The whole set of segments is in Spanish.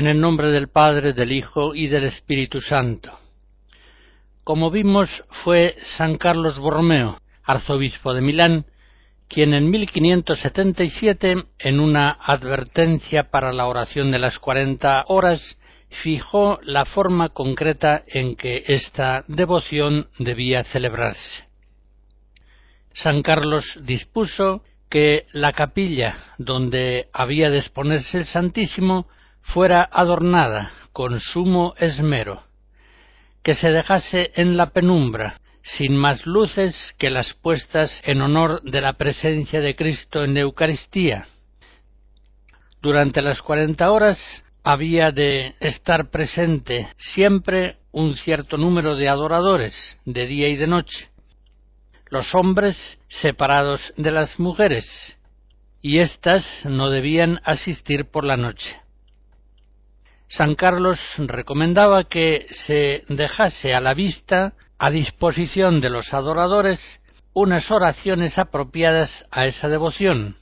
En el nombre del Padre, del Hijo y del Espíritu Santo. Como vimos, fue San Carlos Borromeo, arzobispo de Milán, quien en 1577, en una advertencia para la oración de las cuarenta horas, fijó la forma concreta en que esta devoción debía celebrarse. San Carlos dispuso que la capilla donde había de exponerse el Santísimo fuera adornada con sumo esmero, que se dejase en la penumbra, sin más luces que las puestas en honor de la presencia de Cristo en Eucaristía. Durante las cuarenta horas había de estar presente siempre un cierto número de adoradores, de día y de noche, los hombres separados de las mujeres, y éstas no debían asistir por la noche. San Carlos recomendaba que se dejase a la vista, a disposición de los adoradores, unas oraciones apropiadas a esa devoción,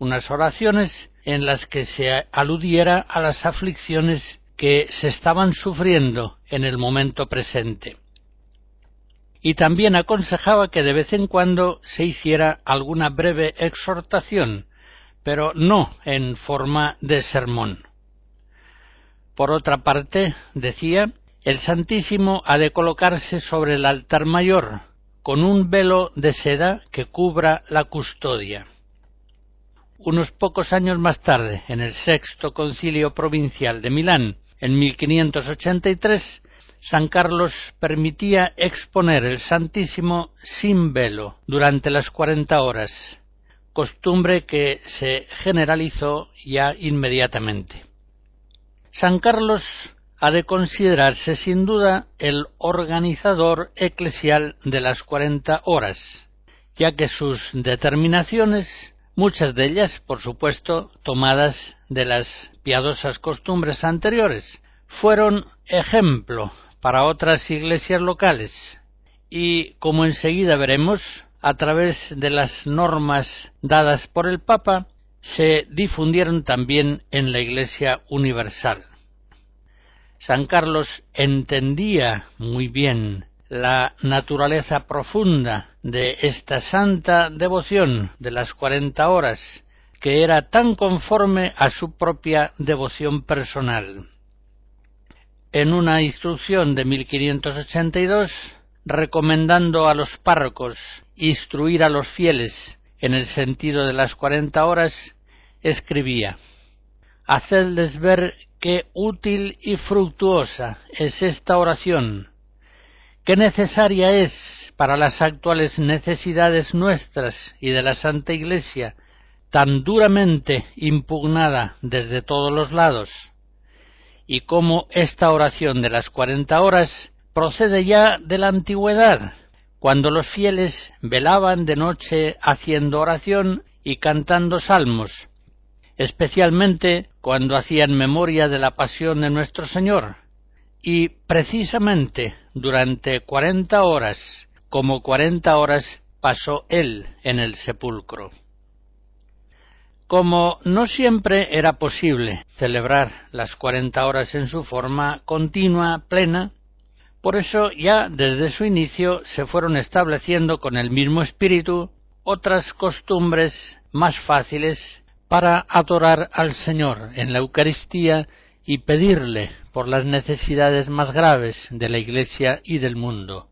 unas oraciones en las que se aludiera a las aflicciones que se estaban sufriendo en el momento presente. Y también aconsejaba que de vez en cuando se hiciera alguna breve exhortación, pero no en forma de sermón. Por otra parte, decía, el Santísimo ha de colocarse sobre el altar mayor, con un velo de seda que cubra la custodia. Unos pocos años más tarde, en el sexto concilio provincial de Milán, en 1583, San Carlos permitía exponer el Santísimo sin velo durante las cuarenta horas, costumbre que se generalizó ya inmediatamente. San Carlos ha de considerarse sin duda el organizador eclesial de las cuarenta horas, ya que sus determinaciones, muchas de ellas, por supuesto, tomadas de las piadosas costumbres anteriores, fueron ejemplo para otras iglesias locales. Y, como enseguida veremos, a través de las normas dadas por el Papa, se difundieron también en la Iglesia universal. San Carlos entendía muy bien la naturaleza profunda de esta santa devoción de las cuarenta horas, que era tan conforme a su propia devoción personal. En una instrucción de 1582, recomendando a los párrocos instruir a los fieles en el sentido de las cuarenta horas, escribía Hacedles ver qué útil y fructuosa es esta oración, qué necesaria es para las actuales necesidades nuestras y de la Santa Iglesia, tan duramente impugnada desde todos los lados, y cómo esta oración de las cuarenta horas procede ya de la antigüedad, cuando los fieles velaban de noche haciendo oración y cantando salmos, especialmente cuando hacían memoria de la pasión de nuestro Señor, y precisamente durante cuarenta horas, como cuarenta horas pasó Él en el sepulcro. Como no siempre era posible celebrar las cuarenta horas en su forma continua, plena, por eso ya desde su inicio se fueron estableciendo con el mismo espíritu otras costumbres más fáciles para adorar al Señor en la Eucaristía y pedirle por las necesidades más graves de la Iglesia y del mundo.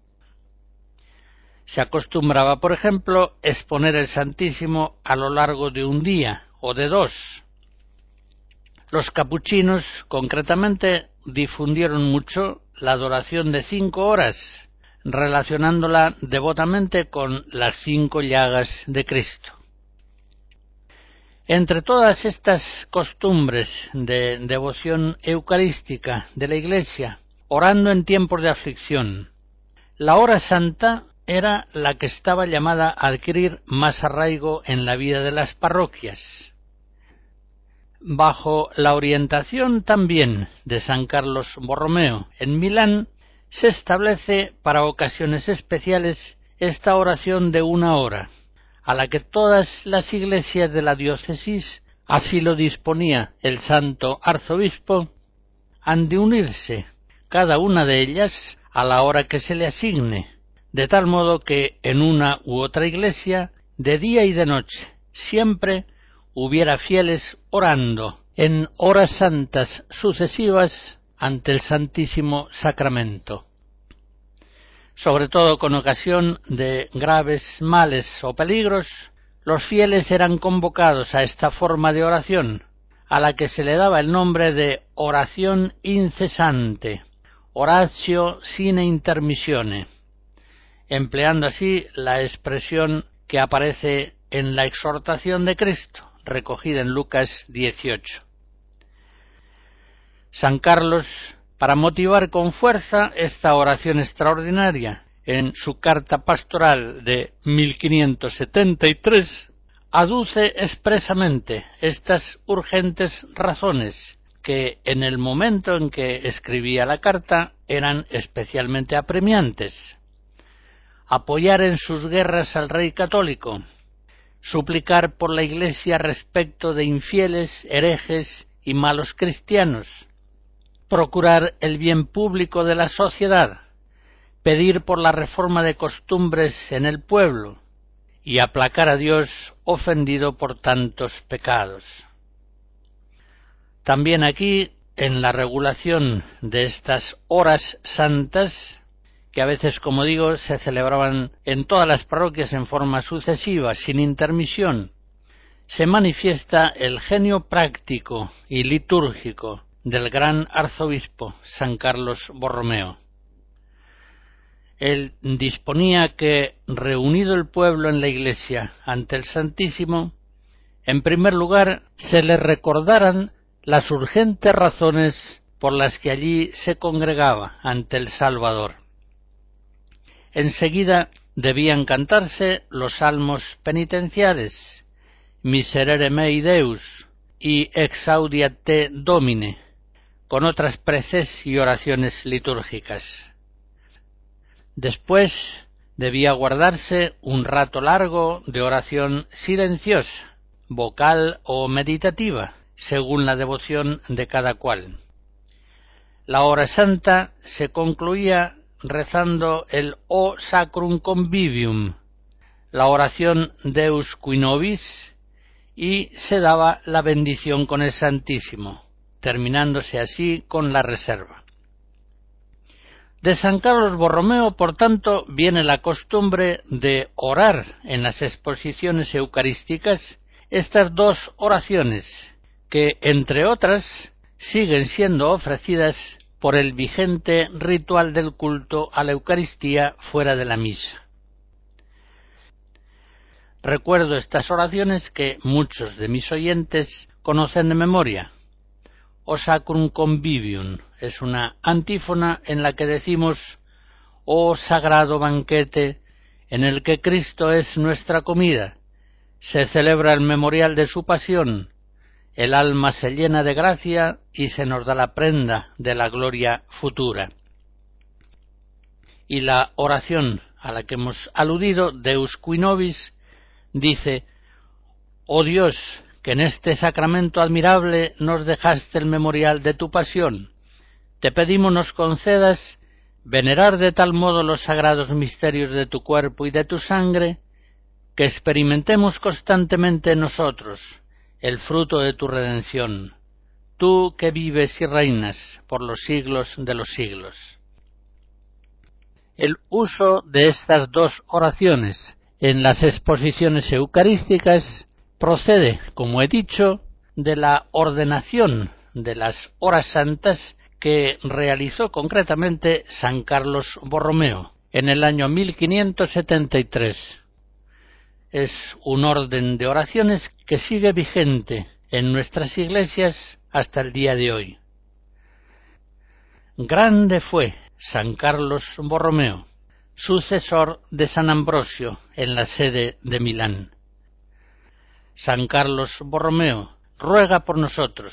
Se acostumbraba, por ejemplo, exponer el Santísimo a lo largo de un día, o de dos. Los capuchinos, concretamente, difundieron mucho la adoración de cinco horas, relacionándola devotamente con las cinco llagas de Cristo. Entre todas estas costumbres de devoción eucarística de la Iglesia, orando en tiempos de aflicción, la hora santa era la que estaba llamada a adquirir más arraigo en la vida de las parroquias. Bajo la orientación también de San Carlos Borromeo en Milán, se establece para ocasiones especiales esta oración de una hora, a la que todas las iglesias de la diócesis, así lo disponía el santo arzobispo, han de unirse, cada una de ellas, a la hora que se le asigne, de tal modo que en una u otra iglesia, de día y de noche, siempre hubiera fieles orando en horas santas sucesivas ante el Santísimo Sacramento. Sobre todo con ocasión de graves males o peligros, los fieles eran convocados a esta forma de oración, a la que se le daba el nombre de oración incesante, oratio sine intermissione empleando así la expresión que aparece en la exhortación de Cristo, recogida en Lucas 18. San Carlos, para motivar con fuerza esta oración extraordinaria, en su carta pastoral de 1573, aduce expresamente estas urgentes razones que en el momento en que escribía la carta eran especialmente apremiantes apoyar en sus guerras al rey católico, suplicar por la Iglesia respecto de infieles, herejes y malos cristianos, procurar el bien público de la sociedad, pedir por la reforma de costumbres en el pueblo y aplacar a Dios ofendido por tantos pecados. También aquí, en la regulación de estas horas santas, que a veces, como digo, se celebraban en todas las parroquias en forma sucesiva, sin intermisión, se manifiesta el genio práctico y litúrgico del gran arzobispo San Carlos Borromeo. Él disponía que, reunido el pueblo en la iglesia ante el Santísimo, en primer lugar se le recordaran las urgentes razones por las que allí se congregaba ante el Salvador Enseguida debían cantarse los salmos penitenciales, Miserere mei Deus y Exaudiate Domine, con otras preces y oraciones litúrgicas. Después debía guardarse un rato largo de oración silenciosa, vocal o meditativa, según la devoción de cada cual. La hora santa se concluía rezando el O Sacrum Convivium, la oración Deus qui nobis, y se daba la bendición con el Santísimo, terminándose así con la reserva. De San Carlos Borromeo, por tanto, viene la costumbre de orar en las exposiciones eucarísticas estas dos oraciones, que, entre otras, siguen siendo ofrecidas por el vigente ritual del culto a la Eucaristía fuera de la misa. Recuerdo estas oraciones que muchos de mis oyentes conocen de memoria. O Sacrum Convivium es una antífona en la que decimos Oh sagrado banquete en el que Cristo es nuestra comida. Se celebra el memorial de su pasión. El alma se llena de gracia y se nos da la prenda de la gloria futura. Y la oración a la que hemos aludido, Deus qui nobis, dice, Oh Dios, que en este sacramento admirable nos dejaste el memorial de tu pasión, te pedimos nos concedas venerar de tal modo los sagrados misterios de tu cuerpo y de tu sangre, que experimentemos constantemente en nosotros el fruto de tu redención, tú que vives y reinas por los siglos de los siglos. El uso de estas dos oraciones en las exposiciones eucarísticas procede, como he dicho, de la ordenación de las horas santas que realizó concretamente San Carlos Borromeo en el año 1573. Es un orden de oraciones que sigue vigente en nuestras iglesias hasta el día de hoy. Grande fue San Carlos Borromeo, sucesor de San Ambrosio en la sede de Milán. San Carlos Borromeo, ruega por nosotros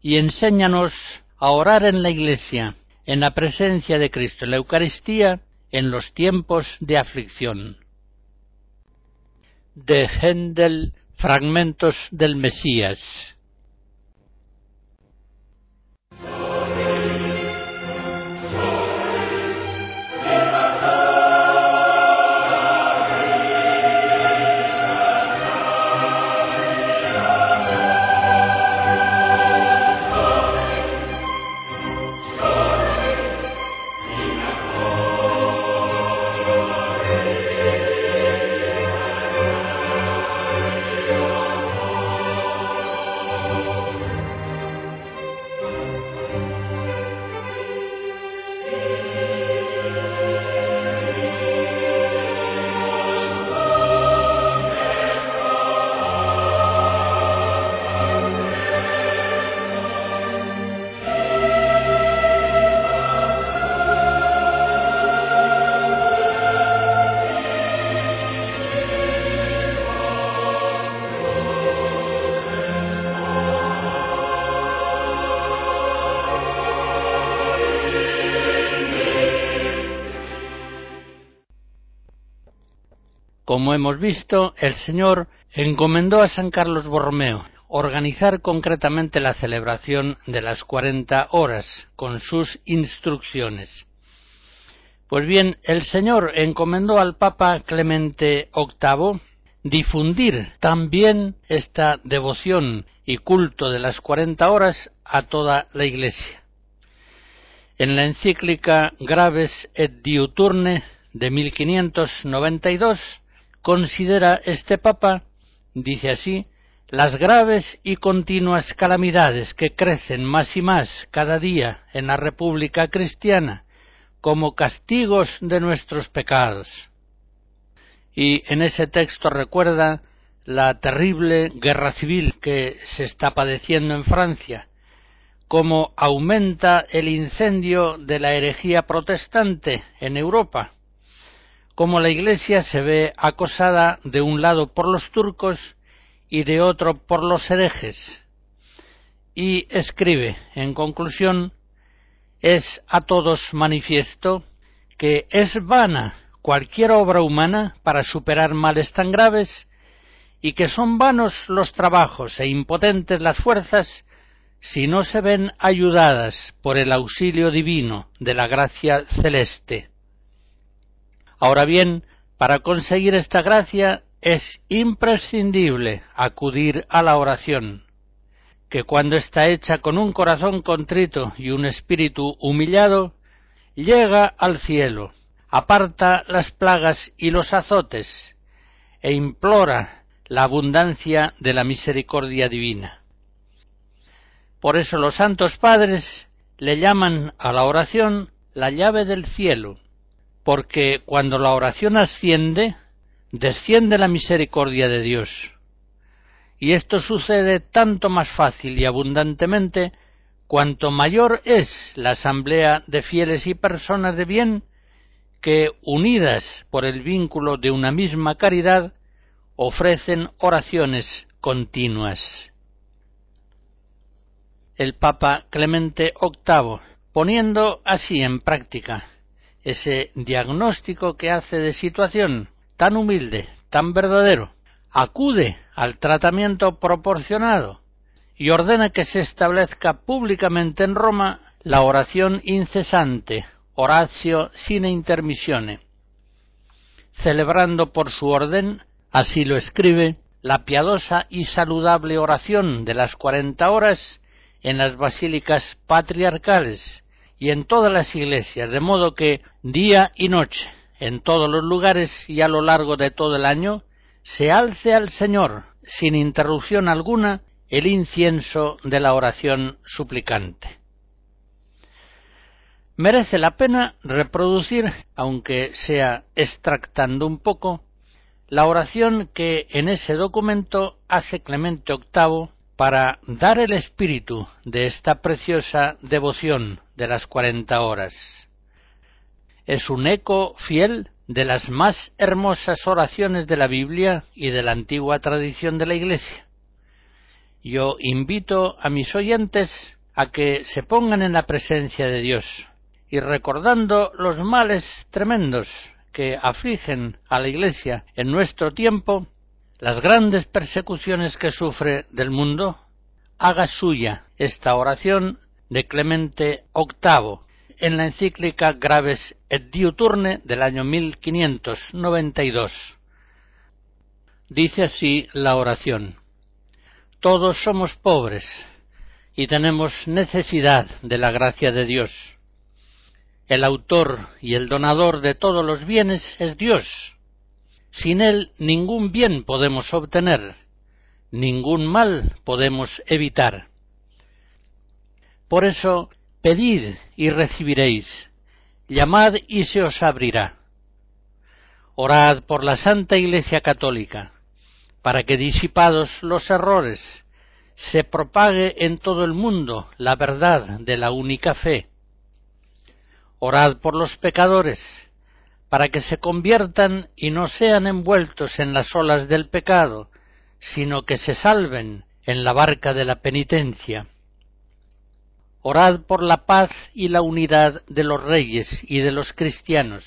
y enséñanos a orar en la Iglesia, en la presencia de Cristo en la Eucaristía, en los tiempos de aflicción. De Händel, fragmentos del Mesías. Como hemos visto, el Señor encomendó a San Carlos Borromeo organizar concretamente la celebración de las cuarenta horas con sus instrucciones. Pues bien, el Señor encomendó al Papa Clemente VIII difundir también esta devoción y culto de las cuarenta horas a toda la Iglesia. En la encíclica Graves et Diuturne de 1592 considera este Papa, dice así, las graves y continuas calamidades que crecen más y más cada día en la República Cristiana como castigos de nuestros pecados. Y en ese texto recuerda la terrible guerra civil que se está padeciendo en Francia, cómo aumenta el incendio de la herejía protestante en Europa, cómo la Iglesia se ve acosada de un lado por los turcos y de otro por los herejes. Y escribe, en conclusión, es a todos manifiesto que es vana cualquier obra humana para superar males tan graves y que son vanos los trabajos e impotentes las fuerzas si no se ven ayudadas por el auxilio divino de la gracia celeste. Ahora bien, para conseguir esta gracia es imprescindible acudir a la oración, que cuando está hecha con un corazón contrito y un espíritu humillado, llega al cielo, aparta las plagas y los azotes, e implora la abundancia de la misericordia divina. Por eso los santos padres le llaman a la oración la llave del cielo, porque cuando la oración asciende, desciende la misericordia de Dios. Y esto sucede tanto más fácil y abundantemente cuanto mayor es la asamblea de fieles y personas de bien que, unidas por el vínculo de una misma caridad, ofrecen oraciones continuas. El Papa Clemente VIII, poniendo así en práctica ese diagnóstico que hace de situación tan humilde, tan verdadero, acude al tratamiento proporcionado y ordena que se establezca públicamente en Roma la oración incesante, oratio sine intermissione, celebrando por su orden, así lo escribe, la piadosa y saludable oración de las cuarenta horas en las basílicas patriarcales y en todas las iglesias, de modo que día y noche, en todos los lugares y a lo largo de todo el año, se alce al Señor, sin interrupción alguna, el incienso de la oración suplicante. Merece la pena reproducir, aunque sea extractando un poco, la oración que en ese documento hace Clemente VIII para dar el espíritu de esta preciosa devoción de las cuarenta horas. Es un eco fiel de las más hermosas oraciones de la Biblia y de la antigua tradición de la Iglesia. Yo invito a mis oyentes a que se pongan en la presencia de Dios y recordando los males tremendos que afligen a la Iglesia en nuestro tiempo, las grandes persecuciones que sufre del mundo, haga suya esta oración de Clemente VIII en la encíclica Graves et Diuturne del año 1592. Dice así la oración. Todos somos pobres y tenemos necesidad de la gracia de Dios. El autor y el donador de todos los bienes es Dios. Sin Él ningún bien podemos obtener, ningún mal podemos evitar. Por eso Pedid y recibiréis, llamad y se os abrirá. Orad por la Santa Iglesia Católica, para que disipados los errores, se propague en todo el mundo la verdad de la única fe. Orad por los pecadores, para que se conviertan y no sean envueltos en las olas del pecado, sino que se salven en la barca de la penitencia. Orad por la paz y la unidad de los reyes y de los cristianos.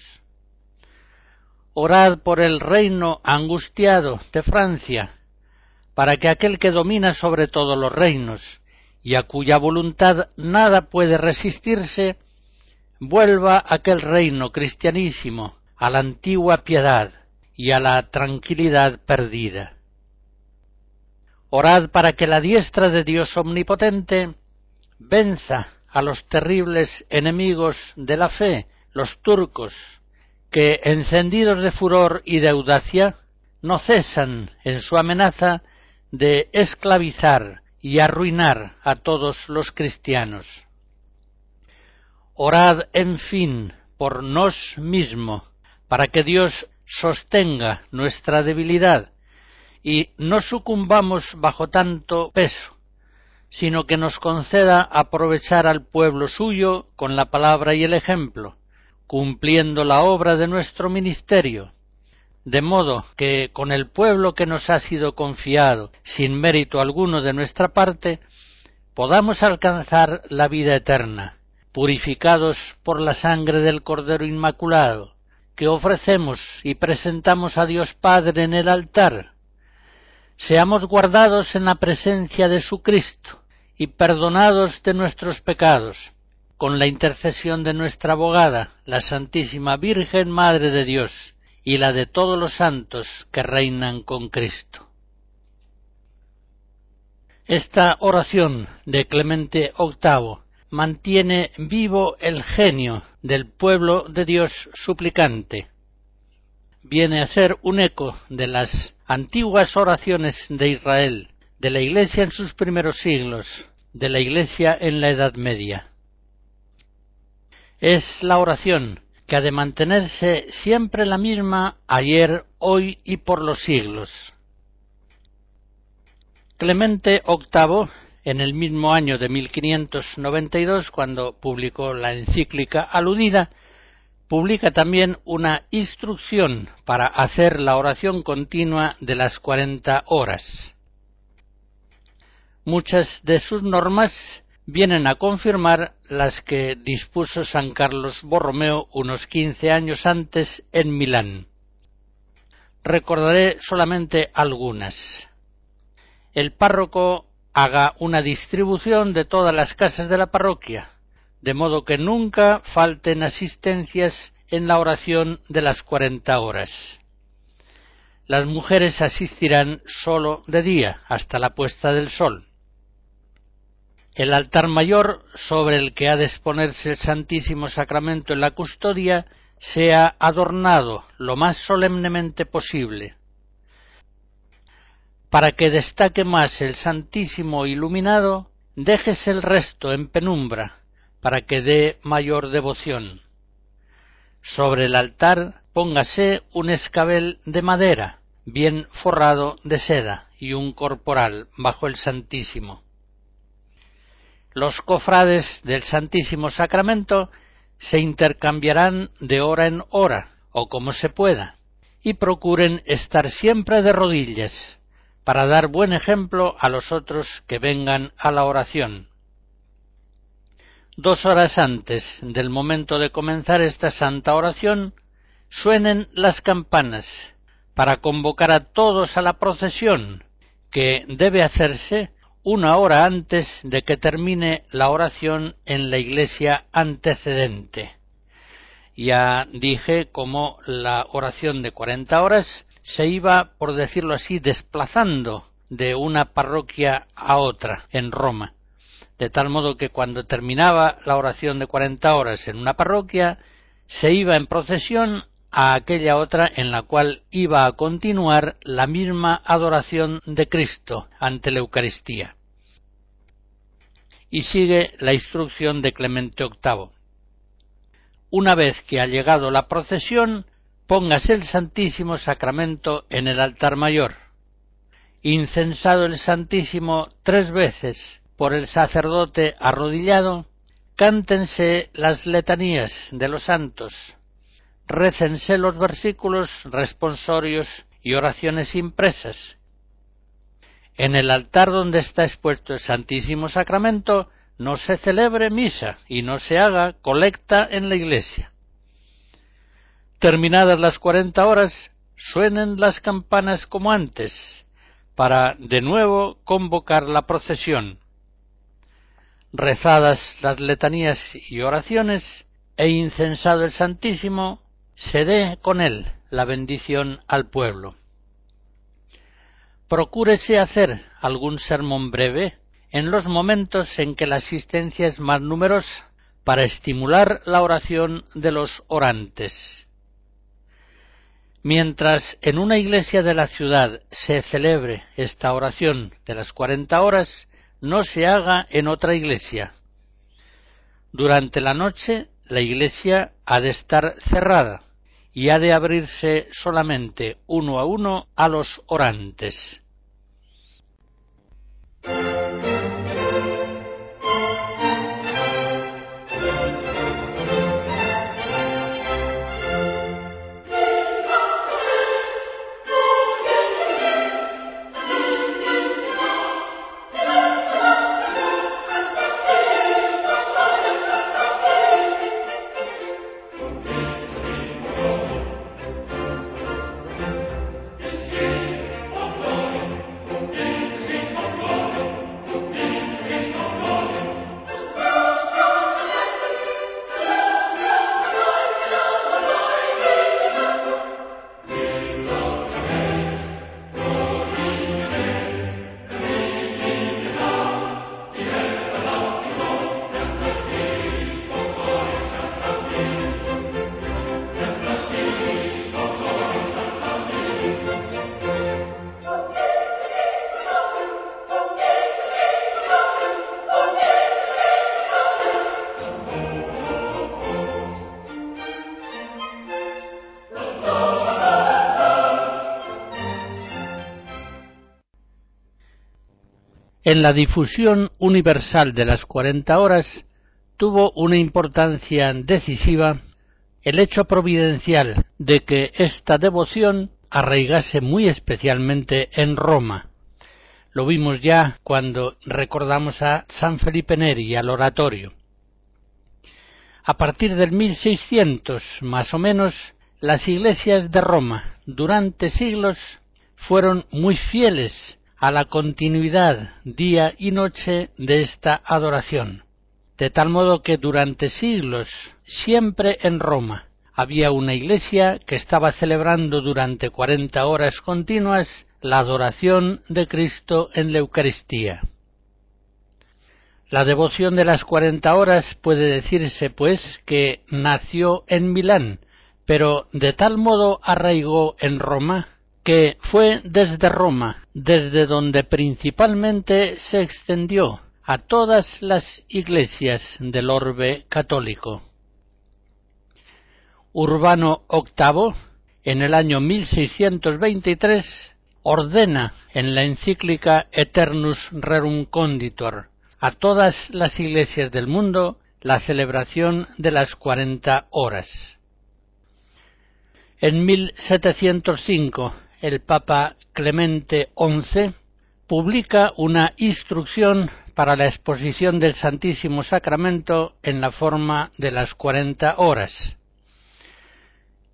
Orad por el reino angustiado de Francia, para que aquel que domina sobre todos los reinos y a cuya voluntad nada puede resistirse, vuelva aquel reino cristianísimo a la antigua piedad y a la tranquilidad perdida. Orad para que la diestra de Dios omnipotente venza a los terribles enemigos de la fe, los turcos, que, encendidos de furor y de audacia, no cesan en su amenaza de esclavizar y arruinar a todos los cristianos. Orad, en fin, por nos mismo, para que Dios sostenga nuestra debilidad y no sucumbamos bajo tanto peso, sino que nos conceda aprovechar al pueblo suyo con la palabra y el ejemplo, cumpliendo la obra de nuestro ministerio, de modo que con el pueblo que nos ha sido confiado, sin mérito alguno de nuestra parte, podamos alcanzar la vida eterna, purificados por la sangre del Cordero Inmaculado, que ofrecemos y presentamos a Dios Padre en el altar. Seamos guardados en la presencia de su Cristo, y perdonados de nuestros pecados, con la intercesión de nuestra abogada, la Santísima Virgen Madre de Dios, y la de todos los santos que reinan con Cristo. Esta oración de Clemente VIII mantiene vivo el genio del pueblo de Dios suplicante. Viene a ser un eco de las antiguas oraciones de Israel, de la Iglesia en sus primeros siglos, de la Iglesia en la Edad Media. Es la oración que ha de mantenerse siempre la misma ayer, hoy y por los siglos. Clemente VIII, en el mismo año de 1592, cuando publicó la encíclica aludida, publica también una instrucción para hacer la oración continua de las cuarenta horas. Muchas de sus normas vienen a confirmar las que dispuso San Carlos Borromeo unos quince años antes en Milán. Recordaré solamente algunas. El párroco haga una distribución de todas las casas de la parroquia, de modo que nunca falten asistencias en la oración de las cuarenta horas. Las mujeres asistirán sólo de día hasta la puesta del sol. El altar mayor sobre el que ha de exponerse el Santísimo Sacramento en la custodia sea adornado lo más solemnemente posible. Para que destaque más el Santísimo iluminado, déjese el resto en penumbra, para que dé mayor devoción. Sobre el altar póngase un escabel de madera, bien forrado de seda, y un corporal bajo el Santísimo los cofrades del Santísimo Sacramento se intercambiarán de hora en hora, o como se pueda, y procuren estar siempre de rodillas, para dar buen ejemplo a los otros que vengan a la oración. Dos horas antes del momento de comenzar esta santa oración, suenen las campanas para convocar a todos a la procesión, que debe hacerse una hora antes de que termine la oración en la iglesia antecedente. Ya dije cómo la oración de cuarenta horas se iba, por decirlo así, desplazando de una parroquia a otra en Roma, de tal modo que cuando terminaba la oración de cuarenta horas en una parroquia, se iba en procesión a aquella otra en la cual iba a continuar la misma adoración de Cristo ante la Eucaristía. Y sigue la instrucción de Clemente VIII. Una vez que ha llegado la procesión, póngase el Santísimo Sacramento en el altar mayor. Incensado el Santísimo tres veces por el sacerdote arrodillado, cántense las letanías de los santos, récense los versículos responsorios y oraciones impresas. En el altar donde está expuesto el Santísimo Sacramento no se celebre misa y no se haga colecta en la iglesia. Terminadas las cuarenta horas, suenen las campanas como antes, para de nuevo convocar la procesión. Rezadas las letanías y oraciones, e incensado el Santísimo, se dé con él la bendición al pueblo. Procúrese hacer algún sermón breve en los momentos en que la asistencia es más numerosa para estimular la oración de los orantes. Mientras en una iglesia de la ciudad se celebre esta oración de las cuarenta horas, no se haga en otra iglesia. Durante la noche la iglesia ha de estar cerrada y ha de abrirse solamente uno a uno a los orantes. En la difusión universal de las cuarenta horas tuvo una importancia decisiva el hecho providencial de que esta devoción arraigase muy especialmente en Roma. Lo vimos ya cuando recordamos a San Felipe Neri al oratorio. A partir del 1600, más o menos, las iglesias de Roma durante siglos fueron muy fieles a la continuidad día y noche de esta adoración, de tal modo que durante siglos siempre en Roma había una iglesia que estaba celebrando durante cuarenta horas continuas la adoración de Cristo en la Eucaristía. La devoción de las cuarenta horas puede decirse, pues, que nació en Milán, pero de tal modo arraigó en Roma que fue desde Roma, desde donde principalmente se extendió a todas las iglesias del orbe católico. Urbano VIII, en el año 1623, ordena en la encíclica Eternus Rerum Conditor a todas las iglesias del mundo la celebración de las cuarenta horas. En 1705 el Papa Clemente XI publica una instrucción para la exposición del Santísimo Sacramento en la forma de las cuarenta horas.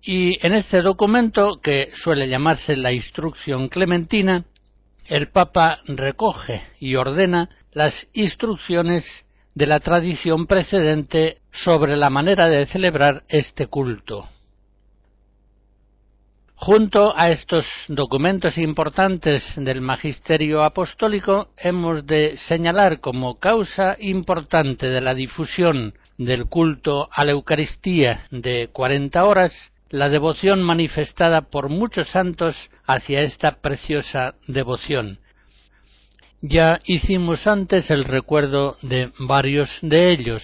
Y en este documento, que suele llamarse la Instrucción Clementina, el Papa recoge y ordena las instrucciones de la tradición precedente sobre la manera de celebrar este culto. Junto a estos documentos importantes del magisterio apostólico, hemos de señalar como causa importante de la difusión del culto a la Eucaristía de cuarenta horas la devoción manifestada por muchos santos hacia esta preciosa devoción, ya hicimos antes el recuerdo de varios de ellos,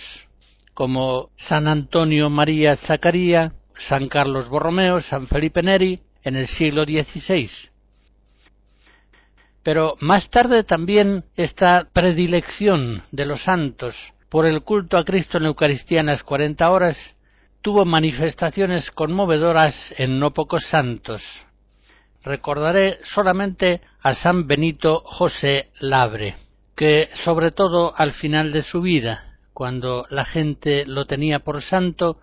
como San Antonio María Zacaría, San Carlos Borromeo, San Felipe Neri, en el siglo XVI. Pero más tarde también esta predilección de los santos por el culto a Cristo en la Eucaristía en las cuarenta horas tuvo manifestaciones conmovedoras en no pocos santos, recordaré solamente a San Benito José Labre, que sobre todo al final de su vida, cuando la gente lo tenía por santo,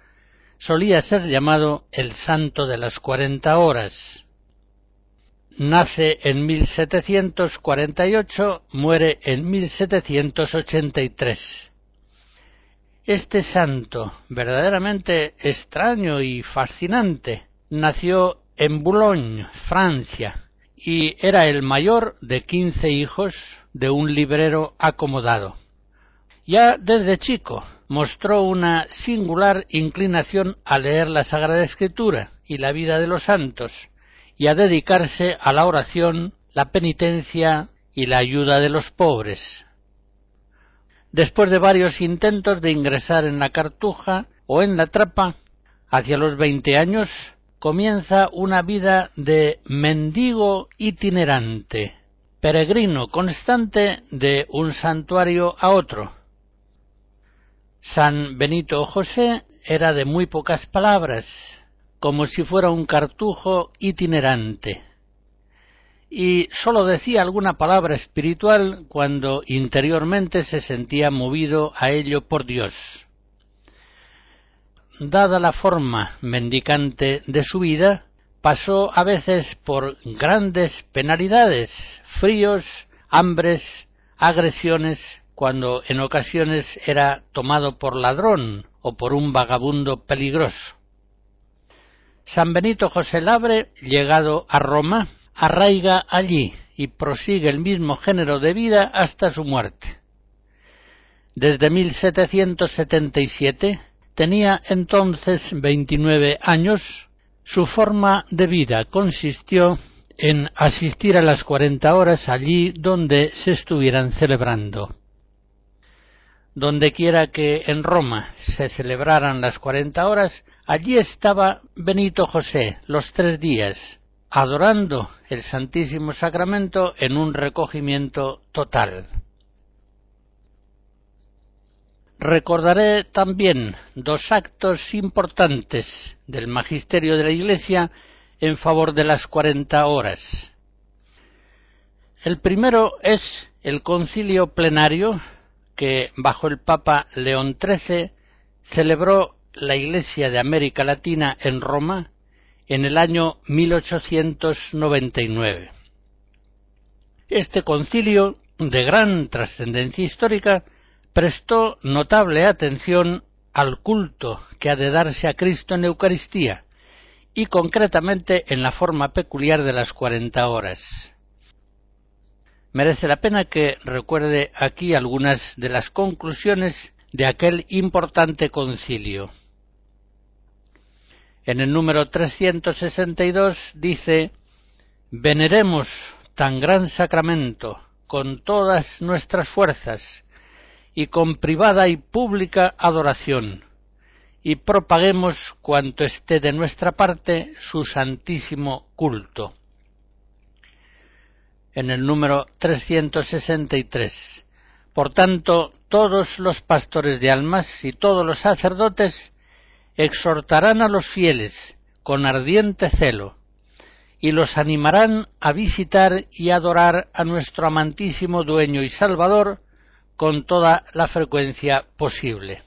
solía ser llamado el santo de las cuarenta horas. Nace en 1748, muere en 1783. Este santo, verdaderamente extraño y fascinante, nació en Boulogne, Francia, y era el mayor de quince hijos de un librero acomodado. Ya desde chico mostró una singular inclinación a leer la Sagrada Escritura y la vida de los santos, y a dedicarse a la oración, la penitencia y la ayuda de los pobres. Después de varios intentos de ingresar en la cartuja o en la trapa, hacia los veinte años comienza una vida de mendigo itinerante, peregrino constante de un santuario a otro. San Benito José era de muy pocas palabras, como si fuera un cartujo itinerante, y sólo decía alguna palabra espiritual cuando interiormente se sentía movido a ello por Dios. Dada la forma mendicante de su vida, pasó a veces por grandes penalidades, fríos, hambres, agresiones, cuando en ocasiones era tomado por ladrón o por un vagabundo peligroso. San Benito José Labre, llegado a Roma, arraiga allí y prosigue el mismo género de vida hasta su muerte. Desde 1777 Tenía entonces veintinueve años. Su forma de vida consistió en asistir a las cuarenta horas allí donde se estuvieran celebrando. Donde quiera que en Roma se celebraran las cuarenta horas, allí estaba Benito José los tres días, adorando el Santísimo Sacramento en un recogimiento total. Recordaré también dos actos importantes del magisterio de la Iglesia en favor de las cuarenta horas. El primero es el concilio plenario que, bajo el Papa León XIII, celebró la Iglesia de América Latina en Roma en el año 1899. Este concilio, de gran trascendencia histórica, prestó notable atención al culto que ha de darse a Cristo en Eucaristía, y concretamente en la forma peculiar de las cuarenta horas. Merece la pena que recuerde aquí algunas de las conclusiones de aquel importante concilio. En el número 362 dice, Veneremos tan gran sacramento con todas nuestras fuerzas y con privada y pública adoración, y propaguemos cuanto esté de nuestra parte su santísimo culto. En el número 363. Por tanto, todos los pastores de almas y todos los sacerdotes exhortarán a los fieles con ardiente celo y los animarán a visitar y adorar a nuestro amantísimo dueño y salvador con toda la frecuencia posible.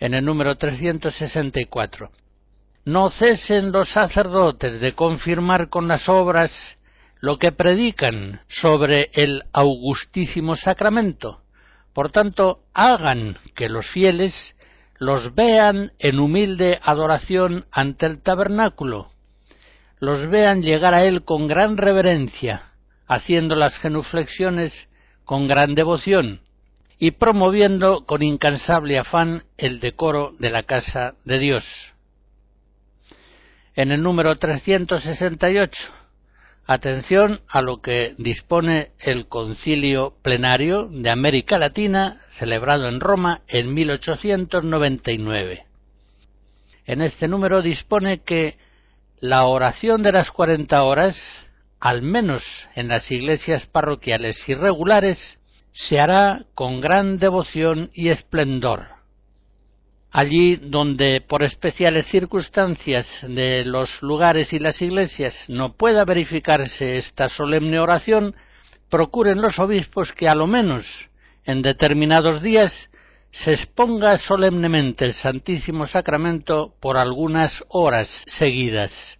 En el número 364. No cesen los sacerdotes de confirmar con las obras lo que predican sobre el augustísimo sacramento. Por tanto, hagan que los fieles los vean en humilde adoración ante el tabernáculo, los vean llegar a él con gran reverencia, haciendo las genuflexiones con gran devoción y promoviendo con incansable afán el decoro de la casa de Dios. En el número 368, atención a lo que dispone el Concilio Plenario de América Latina celebrado en Roma en 1899. En este número dispone que la oración de las cuarenta horas, al menos en las iglesias parroquiales y regulares, se hará con gran devoción y esplendor. Allí donde por especiales circunstancias de los lugares y las iglesias no pueda verificarse esta solemne oración, procuren los obispos que a lo menos en determinados días se exponga solemnemente el Santísimo Sacramento por algunas horas seguidas.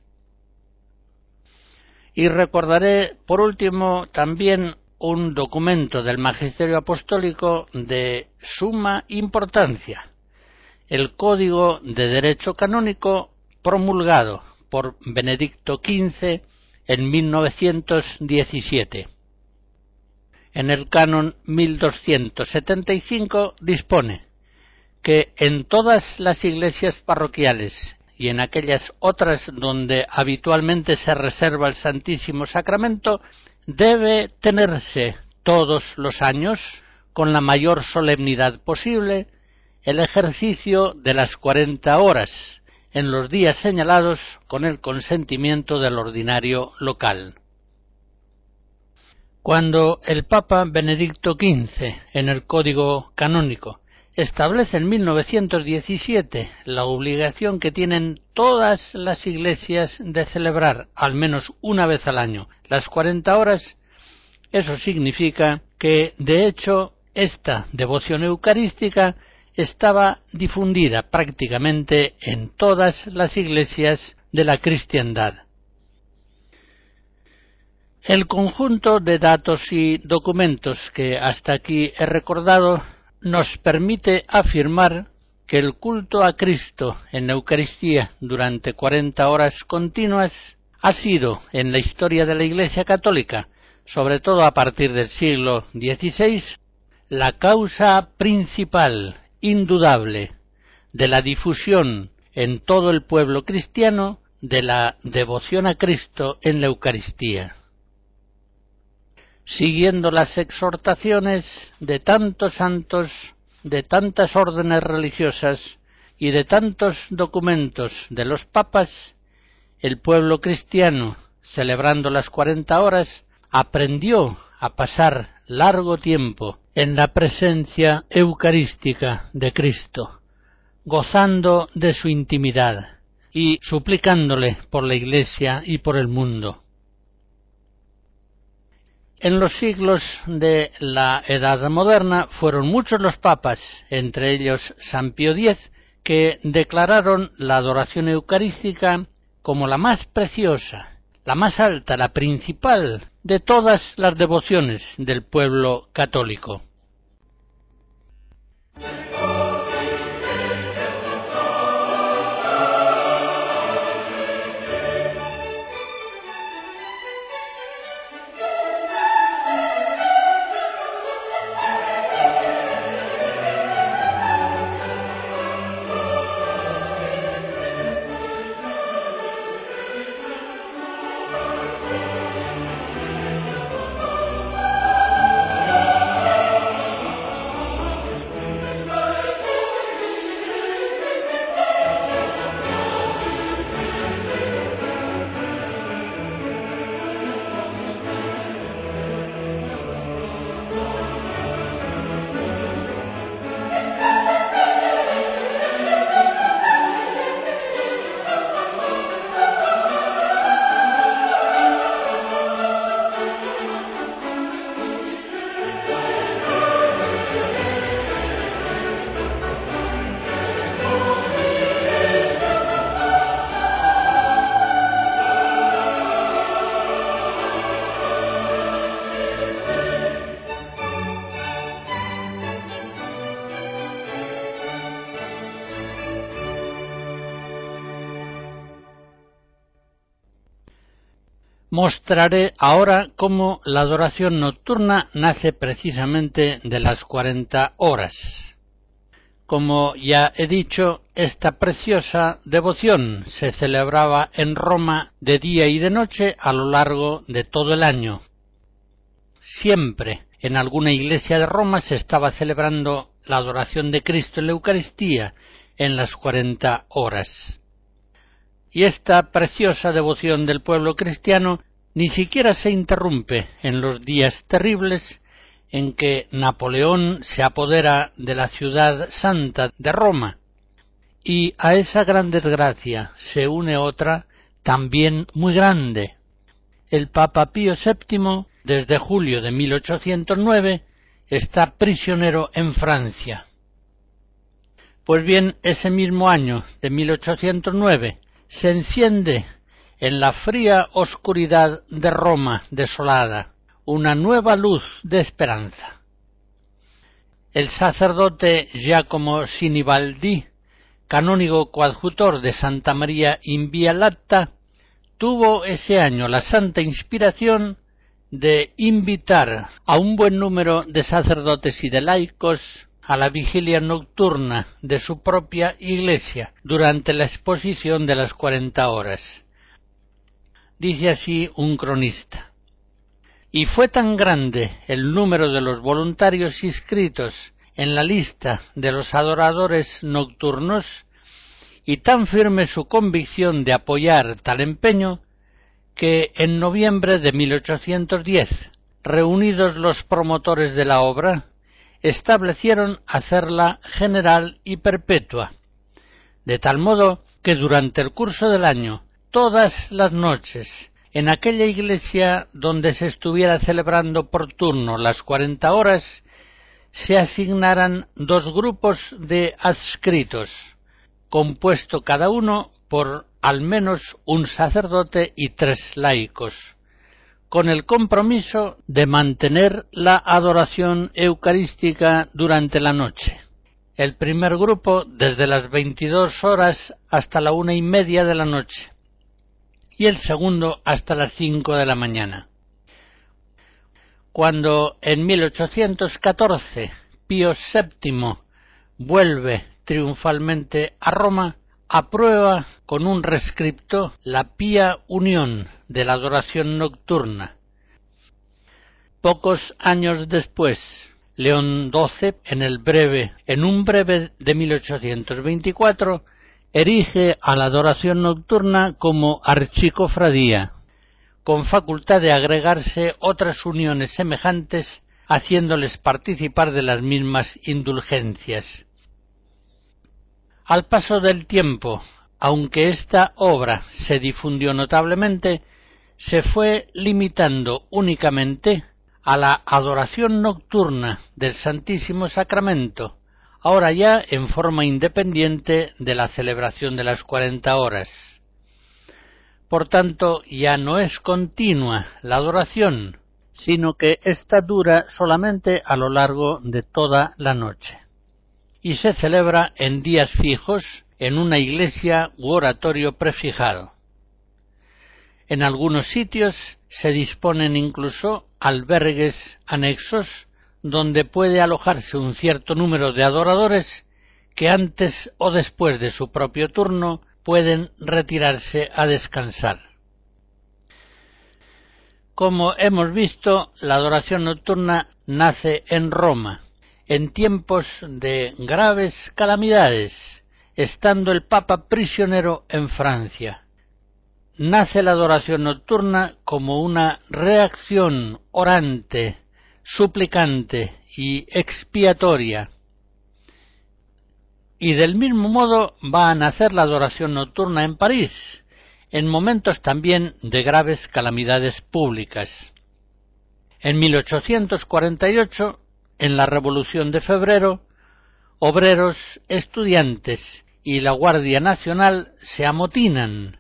Y recordaré, por último, también un documento del Magisterio Apostólico de suma importancia, el Código de Derecho Canónico promulgado por Benedicto XV en 1917 en el canon 1275 dispone que en todas las iglesias parroquiales y en aquellas otras donde habitualmente se reserva el Santísimo Sacramento debe tenerse todos los años con la mayor solemnidad posible el ejercicio de las cuarenta horas en los días señalados con el consentimiento del ordinario local. Cuando el Papa Benedicto XV, en el Código Canónico, establece en 1917 la obligación que tienen todas las iglesias de celebrar al menos una vez al año las 40 horas, eso significa que, de hecho, esta devoción eucarística estaba difundida prácticamente en todas las iglesias de la cristiandad. El conjunto de datos y documentos que hasta aquí he recordado nos permite afirmar que el culto a Cristo en Eucaristía durante cuarenta horas continuas ha sido en la historia de la Iglesia Católica, sobre todo a partir del siglo XVI, la causa principal, indudable, de la difusión en todo el pueblo cristiano de la devoción a Cristo en la Eucaristía. Siguiendo las exhortaciones de tantos santos, de tantas órdenes religiosas y de tantos documentos de los papas, el pueblo cristiano, celebrando las cuarenta horas, aprendió a pasar largo tiempo en la presencia eucarística de Cristo, gozando de su intimidad y suplicándole por la Iglesia y por el mundo. En los siglos de la Edad Moderna fueron muchos los papas, entre ellos San Pío X, que declararon la adoración eucarística como la más preciosa, la más alta, la principal de todas las devociones del pueblo católico. Thank you. Mostraré ahora cómo la adoración nocturna nace precisamente de las cuarenta horas. Como ya he dicho, esta preciosa devoción se celebraba en Roma de día y de noche a lo largo de todo el año. Siempre en alguna iglesia de Roma se estaba celebrando la adoración de Cristo en la Eucaristía en las cuarenta horas. Y esta preciosa devoción del pueblo cristiano ni siquiera se interrumpe en los días terribles en que Napoleón se apodera de la ciudad santa de Roma. Y a esa gran desgracia se une otra también muy grande. El Papa Pío VII, desde julio de 1809, está prisionero en Francia. Pues bien, ese mismo año de 1809, se enciende en la fría oscuridad de Roma desolada una nueva luz de esperanza. El sacerdote Giacomo Sinibaldi, canónigo coadjutor de Santa María in tuvo ese año la santa inspiración de invitar a un buen número de sacerdotes y de laicos a la vigilia nocturna de su propia iglesia durante la exposición de las cuarenta horas. Dice así un cronista. Y fue tan grande el número de los voluntarios inscritos en la lista de los adoradores nocturnos y tan firme su convicción de apoyar tal empeño que en noviembre de 1810, reunidos los promotores de la obra, establecieron hacerla general y perpetua, de tal modo que durante el curso del año, todas las noches, en aquella iglesia donde se estuviera celebrando por turno las cuarenta horas, se asignaran dos grupos de adscritos, compuesto cada uno por al menos un sacerdote y tres laicos con el compromiso de mantener la adoración eucarística durante la noche. El primer grupo desde las 22 horas hasta la una y media de la noche y el segundo hasta las cinco de la mañana. Cuando en 1814 Pío VII vuelve triunfalmente a Roma, aprueba con un rescripto la pía unión de la adoración nocturna. Pocos años después, León XII, en el breve, en un breve de 1824, erige a la adoración nocturna como archicofradía, con facultad de agregarse otras uniones semejantes haciéndoles participar de las mismas indulgencias. Al paso del tiempo, aunque esta obra se difundió notablemente, se fue limitando únicamente a la adoración nocturna del Santísimo Sacramento, ahora ya en forma independiente de la celebración de las cuarenta horas. Por tanto, ya no es continua la adoración, sino que ésta dura solamente a lo largo de toda la noche. Y se celebra en días fijos en una iglesia u oratorio prefijado. En algunos sitios se disponen incluso albergues anexos donde puede alojarse un cierto número de adoradores que antes o después de su propio turno pueden retirarse a descansar. Como hemos visto, la adoración nocturna nace en Roma, en tiempos de graves calamidades, estando el Papa prisionero en Francia. Nace la adoración nocturna como una reacción orante, suplicante y expiatoria. Y del mismo modo va a nacer la adoración nocturna en París, en momentos también de graves calamidades públicas. En 1848, en la Revolución de Febrero, obreros, estudiantes y la Guardia Nacional se amotinan,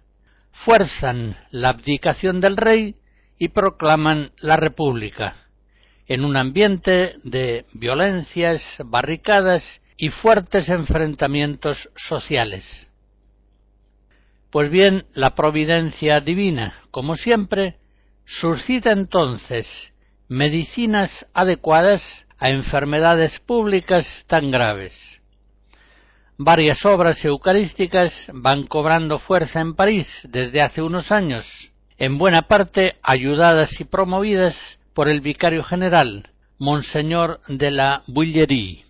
fuerzan la abdicación del rey y proclaman la República, en un ambiente de violencias, barricadas y fuertes enfrentamientos sociales. Pues bien, la providencia divina, como siempre, suscita entonces medicinas adecuadas a enfermedades públicas tan graves. Varias obras eucarísticas van cobrando fuerza en París desde hace unos años, en buena parte ayudadas y promovidas por el vicario general, Monseñor de la Bullerie.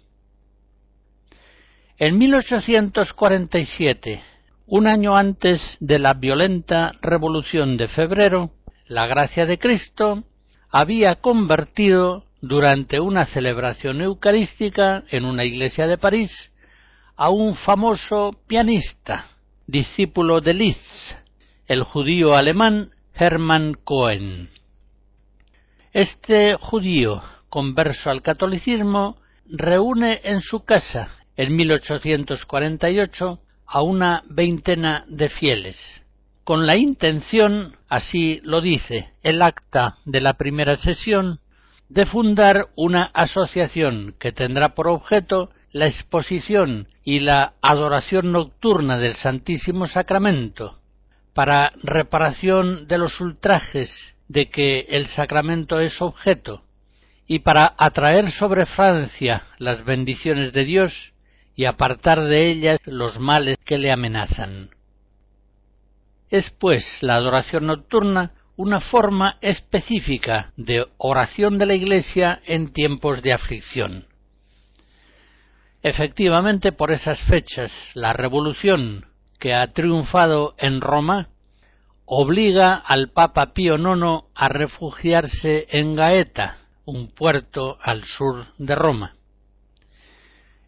En 1847, un año antes de la violenta Revolución de Febrero, la gracia de Cristo había convertido durante una celebración eucarística en una iglesia de París a un famoso pianista, discípulo de Liszt, el judío alemán Hermann Cohen. Este judío, converso al catolicismo, reúne en su casa, en 1848, a una veintena de fieles, con la intención, así lo dice el acta de la primera sesión, de fundar una asociación que tendrá por objeto la exposición y la adoración nocturna del Santísimo Sacramento, para reparación de los ultrajes de que el sacramento es objeto, y para atraer sobre Francia las bendiciones de Dios y apartar de ellas los males que le amenazan. Es pues la adoración nocturna una forma específica de oración de la Iglesia en tiempos de aflicción. Efectivamente, por esas fechas, la revolución que ha triunfado en Roma obliga al Papa Pío IX a refugiarse en Gaeta, un puerto al sur de Roma.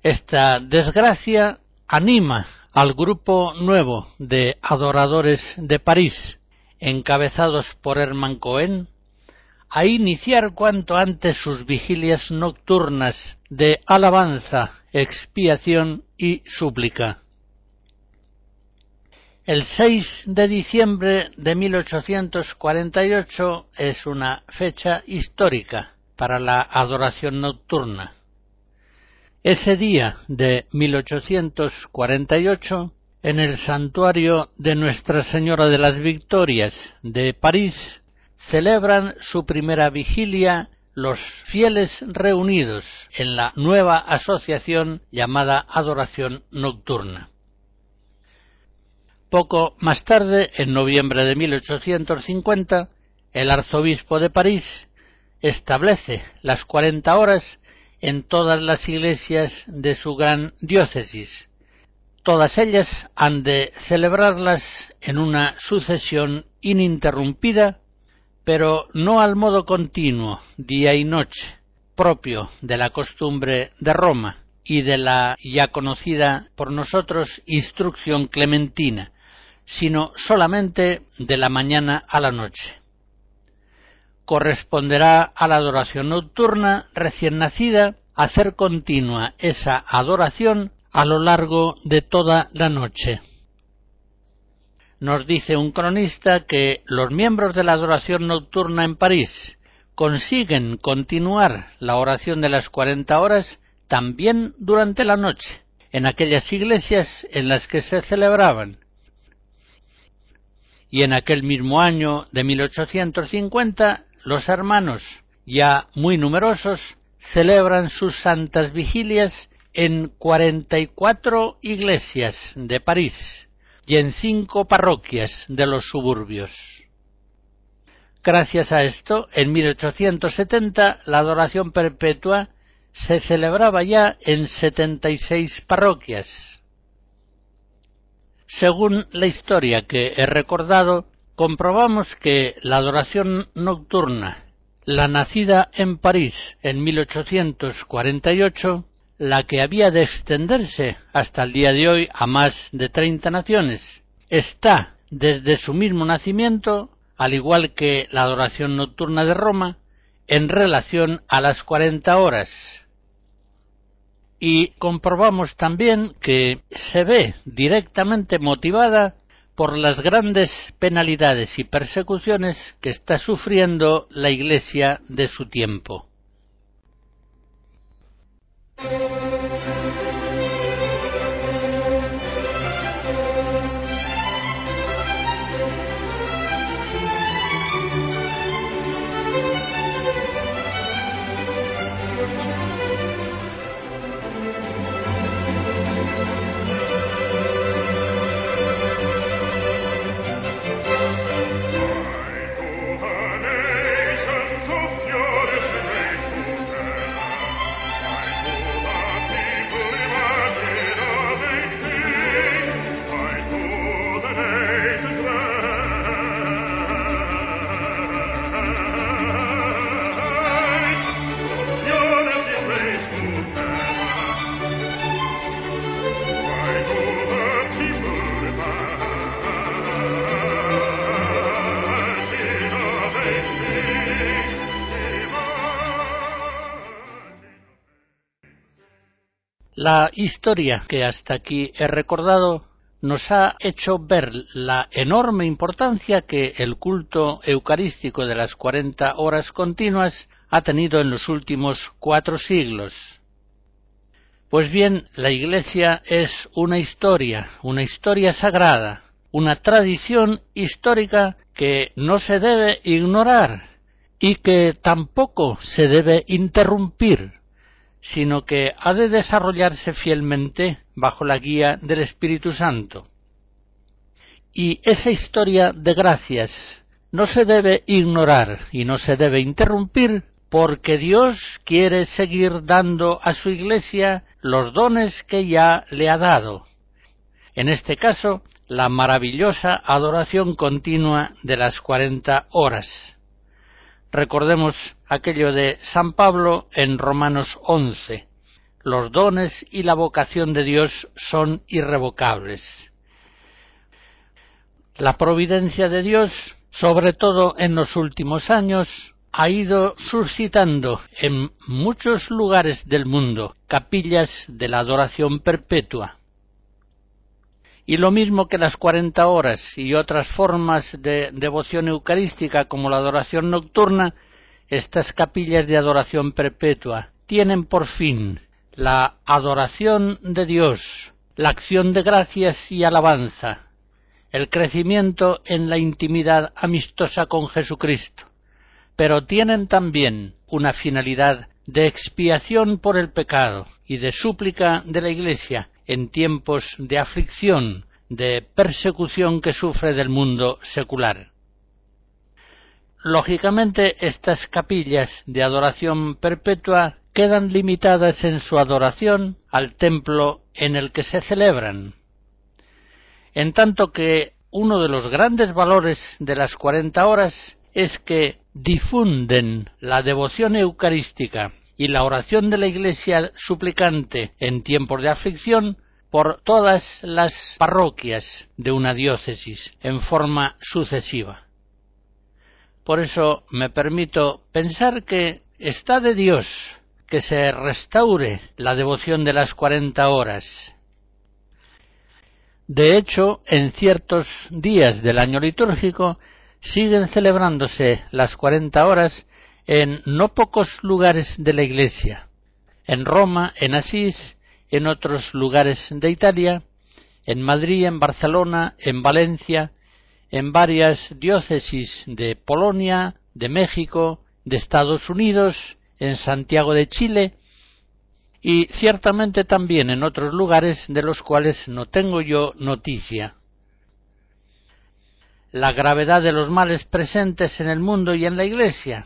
Esta desgracia anima al grupo nuevo de adoradores de París, encabezados por Hermann Cohen, a iniciar cuanto antes sus vigilias nocturnas de alabanza, expiación y súplica. El 6 de diciembre de 1848 es una fecha histórica para la adoración nocturna. Ese día de 1848, en el santuario de Nuestra Señora de las Victorias de París, celebran su primera vigilia los fieles reunidos en la nueva asociación llamada Adoración Nocturna. Poco más tarde, en noviembre de 1850, el arzobispo de París establece las cuarenta horas en todas las iglesias de su gran diócesis. Todas ellas han de celebrarlas en una sucesión ininterrumpida, pero no al modo continuo, día y noche, propio de la costumbre de Roma y de la ya conocida por nosotros instrucción clementina, sino solamente de la mañana a la noche. Corresponderá a la adoración nocturna recién nacida hacer continua esa adoración a lo largo de toda la noche. Nos dice un cronista que los miembros de la adoración nocturna en París consiguen continuar la oración de las cuarenta horas también durante la noche, en aquellas iglesias en las que se celebraban. Y en aquel mismo año de 1850, los hermanos, ya muy numerosos, celebran sus santas vigilias en cuarenta y cuatro iglesias de París y en cinco parroquias de los suburbios. Gracias a esto, en 1870 la adoración perpetua se celebraba ya en setenta y seis parroquias. Según la historia que he recordado, comprobamos que la adoración nocturna la nacida en París en 1848, la que había de extenderse hasta el día de hoy a más de 30 naciones, está desde su mismo nacimiento, al igual que la adoración nocturna de Roma, en relación a las 40 horas. Y comprobamos también que se ve directamente motivada por las grandes penalidades y persecuciones que está sufriendo la Iglesia de su tiempo. La historia que hasta aquí he recordado nos ha hecho ver la enorme importancia que el culto eucarístico de las cuarenta horas continuas ha tenido en los últimos cuatro siglos. Pues bien, la Iglesia es una historia, una historia sagrada, una tradición histórica que no se debe ignorar y que tampoco se debe interrumpir sino que ha de desarrollarse fielmente bajo la guía del Espíritu Santo. Y esa historia de gracias no se debe ignorar y no se debe interrumpir porque Dios quiere seguir dando a su Iglesia los dones que ya le ha dado. En este caso, la maravillosa adoración continua de las cuarenta horas. Recordemos aquello de San Pablo en Romanos 11. Los dones y la vocación de Dios son irrevocables. La providencia de Dios, sobre todo en los últimos años, ha ido suscitando en muchos lugares del mundo capillas de la adoración perpetua y lo mismo que las cuarenta horas y otras formas de devoción eucarística como la adoración nocturna, estas capillas de adoración perpetua tienen por fin la adoración de Dios, la acción de gracias y alabanza, el crecimiento en la intimidad amistosa con Jesucristo, pero tienen también una finalidad de expiación por el pecado y de súplica de la Iglesia en tiempos de aflicción, de persecución que sufre del mundo secular. Lógicamente, estas capillas de adoración perpetua quedan limitadas en su adoración al templo en el que se celebran, en tanto que uno de los grandes valores de las cuarenta horas es que difunden la devoción eucarística y la oración de la Iglesia suplicante en tiempos de aflicción por todas las parroquias de una diócesis en forma sucesiva. Por eso me permito pensar que está de Dios que se restaure la devoción de las cuarenta horas. De hecho, en ciertos días del año litúrgico siguen celebrándose las cuarenta horas en no pocos lugares de la Iglesia, en Roma, en Asís, en otros lugares de Italia, en Madrid, en Barcelona, en Valencia, en varias diócesis de Polonia, de México, de Estados Unidos, en Santiago de Chile y ciertamente también en otros lugares de los cuales no tengo yo noticia. La gravedad de los males presentes en el mundo y en la Iglesia,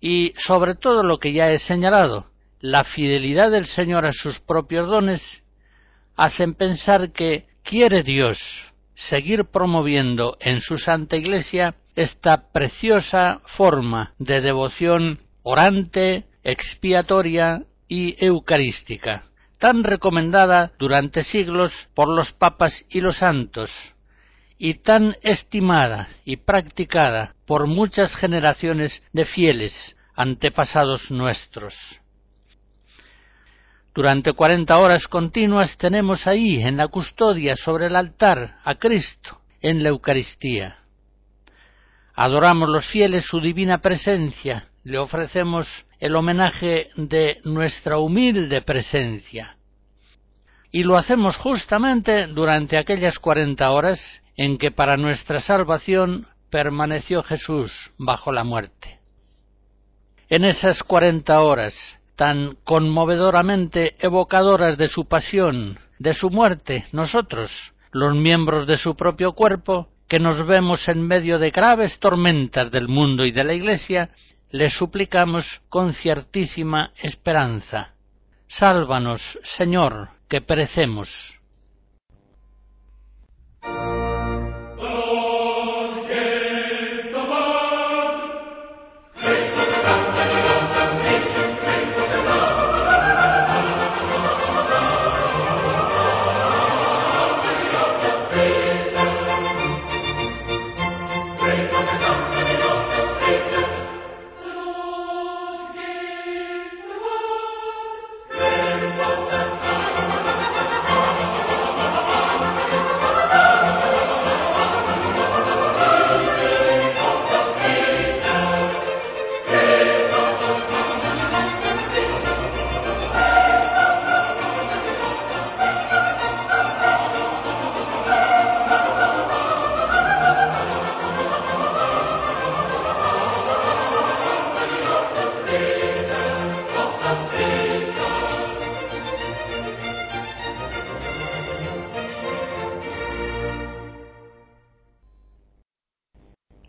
y sobre todo lo que ya he señalado, la fidelidad del Señor a sus propios dones, hacen pensar que quiere Dios seguir promoviendo en su Santa Iglesia esta preciosa forma de devoción orante, expiatoria y eucarística, tan recomendada durante siglos por los papas y los santos, y tan estimada y practicada por muchas generaciones de fieles antepasados nuestros. Durante cuarenta horas continuas tenemos ahí, en la custodia, sobre el altar, a Cristo, en la Eucaristía. Adoramos los fieles su divina presencia, le ofrecemos el homenaje de nuestra humilde presencia. Y lo hacemos justamente durante aquellas cuarenta horas en que para nuestra salvación permaneció Jesús bajo la muerte. En esas cuarenta horas, tan conmovedoramente evocadoras de su pasión, de su muerte, nosotros, los miembros de su propio cuerpo, que nos vemos en medio de graves tormentas del mundo y de la Iglesia, le suplicamos con ciertísima esperanza. Sálvanos, Señor, que perecemos.